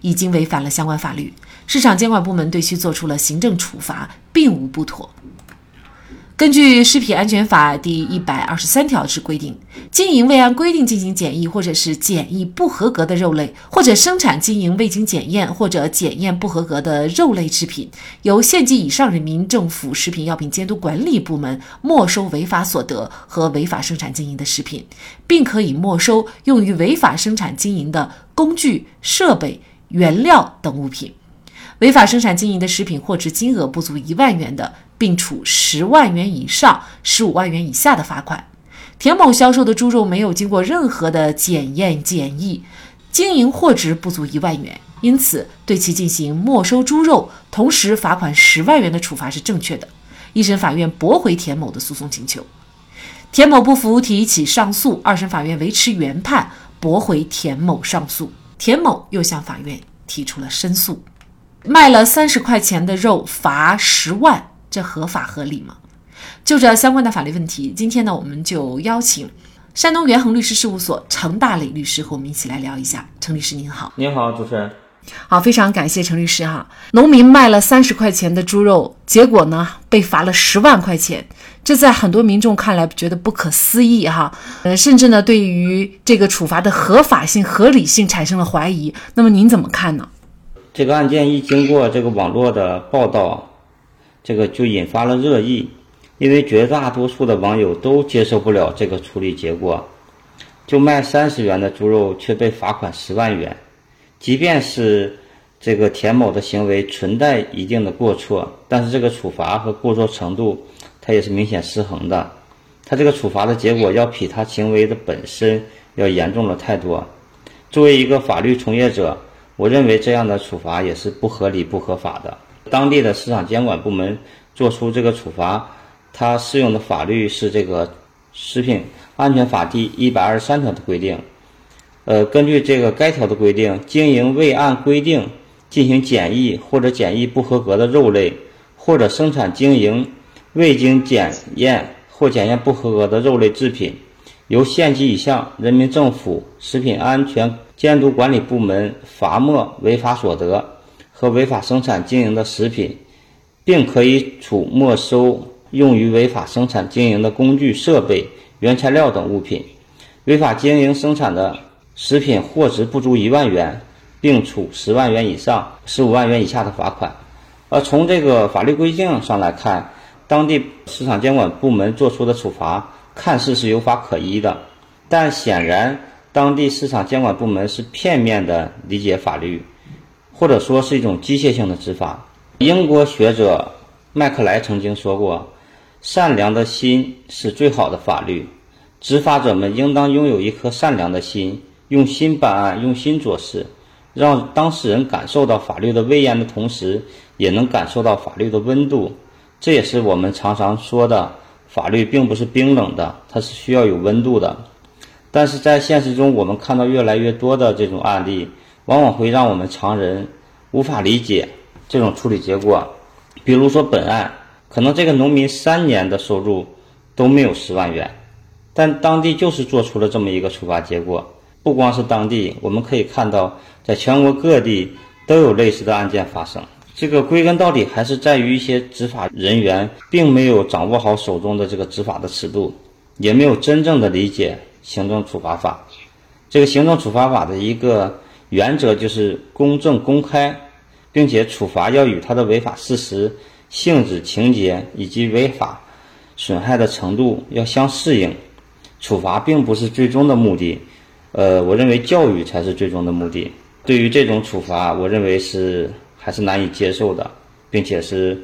已经违反了相关法律，市场监管部门对其作出了行政处罚，并无不妥。根据《食品安全法》第一百二十三条之规定，经营未按规定进行检疫或者是检疫不合格的肉类，或者生产经营未经检验或者检验不合格的肉类制品，由县级以上人民政府食品药品监督管理部门没收违法所得和违法生产经营的食品，并可以没收用于违法生产经营的工具、设备、原料等物品。违法生产经营的食品货值金额不足一万元的，并处十万元以上十五万元以下的罚款。田某销售的猪肉没有经过任何的检验检疫，经营货值不足一万元，因此对其进行没收猪肉，同时罚款十万元的处罚是正确的。一审法院驳回田某的诉讼请求，田某不服提起上诉，二审法院维持原判，驳回田某上诉。田某又向法院提出了申诉。卖了三十块钱的肉罚十万，这合法合理吗？就这相关的法律问题，今天呢，我们就邀请山东元恒律师事务所程大磊律师和我们一起来聊一下。程律师您好，您好，主持人。好，非常感谢程律师哈。农民卖了三十块钱的猪肉，结果呢被罚了十万块钱，这在很多民众看来觉得不可思议哈。呃，甚至呢对于这个处罚的合法性、合理性产生了怀疑。那么您怎么看呢？这个案件一经过这个网络的报道，这个就引发了热议，因为绝大多数的网友都接受不了这个处理结果，就卖三十元的猪肉却被罚款十万元，即便是这个田某的行为存在一定的过错，但是这个处罚和过错程度，它也是明显失衡的，他这个处罚的结果要比他行为的本身要严重了太多，作为一个法律从业者。我认为这样的处罚也是不合理、不合法的。当地的市场监管部门做出这个处罚，它适用的法律是这个《食品安全法》第一百二十三条的规定。呃，根据这个该条的规定，经营未按规定进行检疫或者检疫不合格的肉类，或者生产经营未经检验或检验不合格的肉类制品，由县级以上人民政府食品安全。监督管理部门罚没违法所得和违法生产经营的食品，并可以处没收用于违法生产经营的工具设备、原材料等物品。违法经营生产的食品货值不足一万元，并处十万元以上十五万元以下的罚款。而从这个法律规定上来看，当地市场监管部门作出的处罚看似是有法可依的，但显然。当地市场监管部门是片面的理解法律，或者说是一种机械性的执法。英国学者麦克莱曾经说过：“善良的心是最好的法律。”执法者们应当拥有一颗善良的心，用心办案，用心做事，让当事人感受到法律的威严的同时，也能感受到法律的温度。这也是我们常常说的，法律并不是冰冷的，它是需要有温度的。但是在现实中，我们看到越来越多的这种案例，往往会让我们常人无法理解这种处理结果。比如说本案，可能这个农民三年的收入都没有十万元，但当地就是做出了这么一个处罚结果。不光是当地，我们可以看到，在全国各地都有类似的案件发生。这个归根到底还是在于一些执法人员并没有掌握好手中的这个执法的尺度，也没有真正的理解。行政处罚法，这个行政处罚法的一个原则就是公正公开，并且处罚要与他的违法事实、性质、情节以及违法损害的程度要相适应。处罚并不是最终的目的，呃，我认为教育才是最终的目的。对于这种处罚，我认为是还是难以接受的，并且是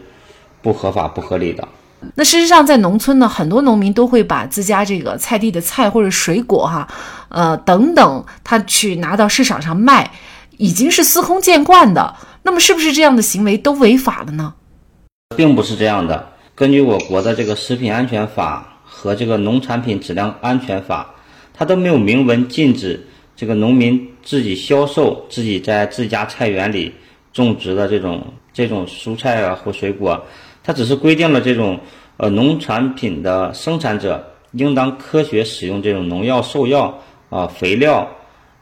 不合法、不合理的。那事实上，在农村呢，很多农民都会把自家这个菜地的菜或者水果哈，呃等等，他去拿到市场上卖，已经是司空见惯的。那么，是不是这样的行为都违法了呢？并不是这样的。根据我国的这个食品安全法和这个农产品质量安全法，它都没有明文禁止这个农民自己销售自己在自家菜园里种植的这种这种蔬菜啊或水果。它只是规定了这种，呃，农产品的生产者应当科学使用这种农药、兽药啊、肥料，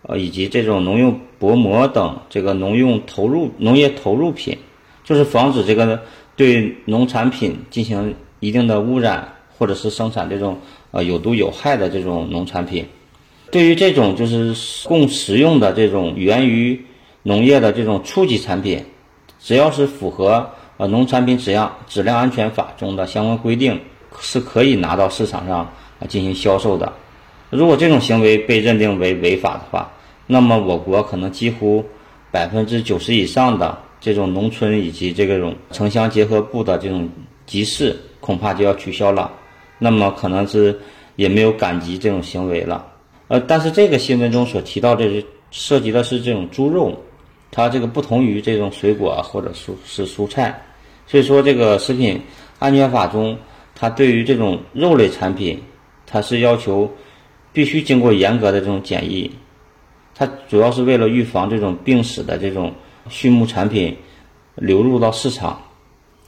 呃，以及这种农用薄膜等这个农用投入农业投入品，就是防止这个对农产品进行一定的污染，或者是生产这种呃有毒有害的这种农产品。对于这种就是供食用的这种源于农业的这种初级产品，只要是符合呃农产品质量质量安全法中的相关规定，是可以拿到市场上啊进行销售的。如果这种行为被认定为违法的话，那么我国可能几乎百分之九十以上的这种农村以及这种城乡结合部的这种集市恐怕就要取消了。那么可能是也没有赶集这种行为了。呃，但是这个新闻中所提到的是涉及的是这种猪肉，它这个不同于这种水果或者蔬是蔬菜，所以说这个食品安全法中，它对于这种肉类产品，它是要求。必须经过严格的这种检疫，它主要是为了预防这种病死的这种畜牧产品流入到市场，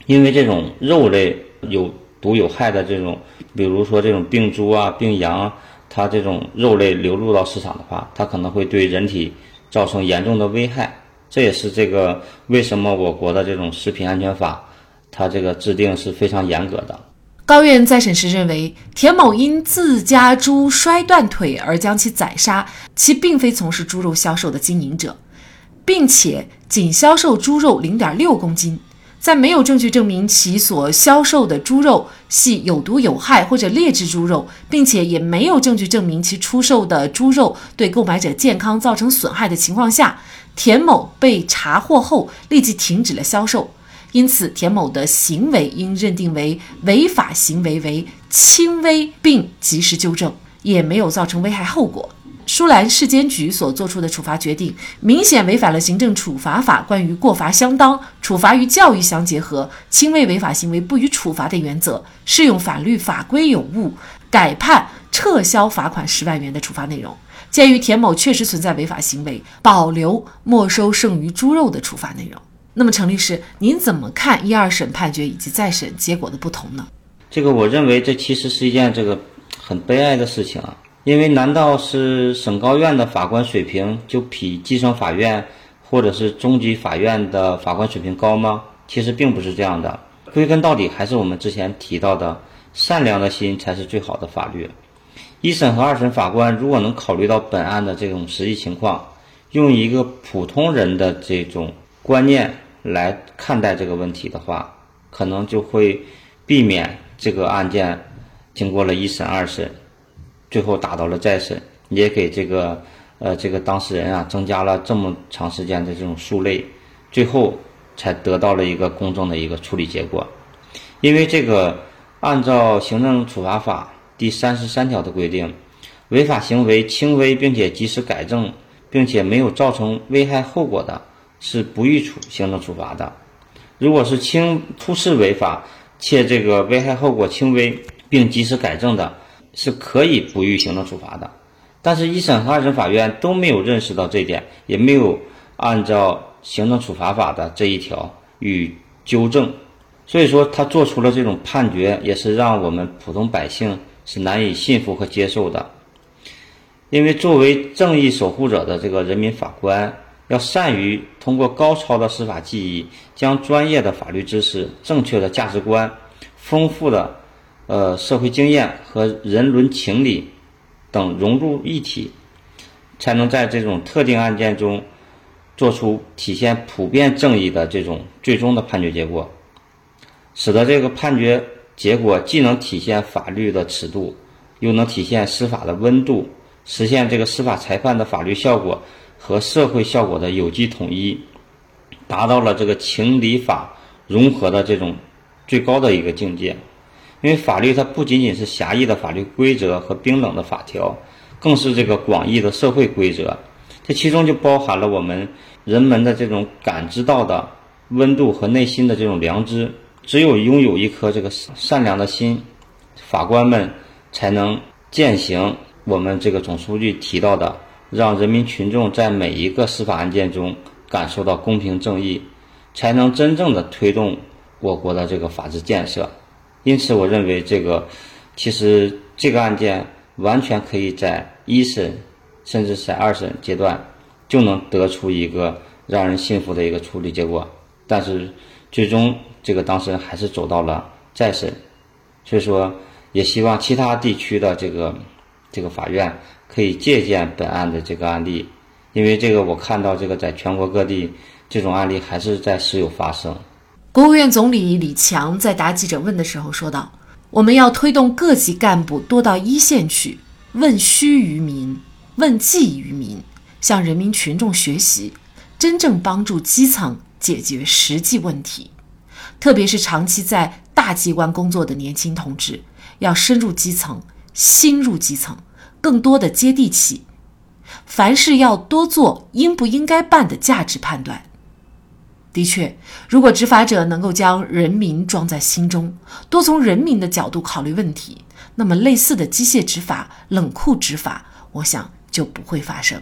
因为这种肉类有毒有害的这种，比如说这种病猪啊、病羊啊，它这种肉类流入到市场的话，它可能会对人体造成严重的危害。这也是这个为什么我国的这种食品安全法，它这个制定是非常严格的。高院再审时认为，田某因自家猪摔断腿而将其宰杀，其并非从事猪肉销售的经营者，并且仅销售猪肉零点六公斤，在没有证据证明其所销售的猪肉系有毒有害或者劣质猪肉，并且也没有证据证明其出售的猪肉对购买者健康造成损害的情况下，田某被查获后立即停止了销售。因此，田某的行为应认定为违法行为为轻微，并及时纠正，也没有造成危害后果。舒兰市监局所作出的处罚决定，明显违反了行政处罚法关于过罚相当、处罚与教育相结合、轻微违法行为不予处罚的原则，适用法律法规有误，改判撤销罚款十万元的处罚内容。鉴于田某确实存在违法行为，保留没收剩余猪肉的处罚内容。那么，程律师，您怎么看一二审判决以及再审结果的不同呢？这个，我认为这其实是一件这个很悲哀的事情啊。因为难道是省高院的法官水平就比基层法院或者是中级法院的法官水平高吗？其实并不是这样的。归根到底，还是我们之前提到的，善良的心才是最好的法律。一审和二审法官如果能考虑到本案的这种实际情况，用一个普通人的这种观念。来看待这个问题的话，可能就会避免这个案件经过了一审、二审，最后打到了再审，也给这个呃这个当事人啊增加了这么长时间的这种数累，最后才得到了一个公正的一个处理结果。因为这个按照行政处罚法第三十三条的规定，违法行为轻微并且及时改正，并且没有造成危害后果的。是不予处行政处罚的。如果是轻初次违法且这个危害后果轻微并及时改正的，是可以不予行政处罚的。但是，一审和二审法院都没有认识到这一点，也没有按照行政处罚法的这一条予纠正，所以说他做出了这种判决，也是让我们普通百姓是难以信服和接受的。因为作为正义守护者的这个人民法官。要善于通过高超的司法技艺，将专业的法律知识、正确的价值观、丰富的呃社会经验和人伦情理等融入一体，才能在这种特定案件中做出体现普遍正义的这种最终的判决结果，使得这个判决结果既能体现法律的尺度，又能体现司法的温度，实现这个司法裁判的法律效果。和社会效果的有机统一，达到了这个情理法融合的这种最高的一个境界。因为法律它不仅仅是狭义的法律规则和冰冷的法条，更是这个广义的社会规则。这其中就包含了我们人们的这种感知到的温度和内心的这种良知。只有拥有一颗这个善良的心，法官们才能践行我们这个总书记提到的。让人民群众在每一个司法案件中感受到公平正义，才能真正的推动我国的这个法治建设。因此，我认为这个其实这个案件完全可以在一审甚至在二审阶段就能得出一个让人信服的一个处理结果。但是最终这个当事人还是走到了再审，所以说也希望其他地区的这个这个法院可以借鉴本案的这个案例，因为这个我看到这个在全国各地这种案例还是在时有发生。国务院总理李强在答记者问的时候说道：“我们要推动各级干部多到一线去，问需于民，问计于民，向人民群众学习，真正帮助基层解决实际问题。特别是长期在大机关工作的年轻同志，要深入基层，心入基层，更多的接地气。凡事要多做应不应该办的价值判断。”的确，如果执法者能够将人民装在心中，多从人民的角度考虑问题，那么类似的机械执法、冷酷执法，我想就不会发生。